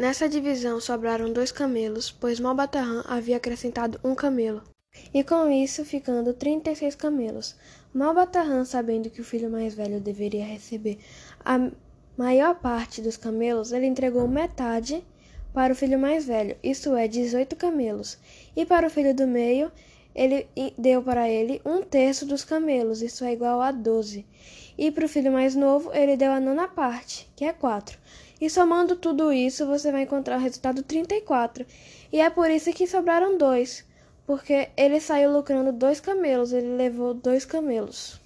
Nessa divisão sobraram dois camelos, pois Malbatarran havia acrescentado um camelo. E com isso ficando trinta e seis camelos. Malbatarran, sabendo que o filho mais velho deveria receber a maior parte dos camelos, ele entregou metade para o filho mais velho, isto é, dezoito camelos. E para o filho do meio, ele deu para ele um terço dos camelos, isso é igual a doze. E para o filho mais novo, ele deu a nona parte, que é quatro. E somando tudo isso, você vai encontrar o resultado 34. E é por isso que sobraram dois, porque ele saiu lucrando dois camelos, ele levou dois camelos.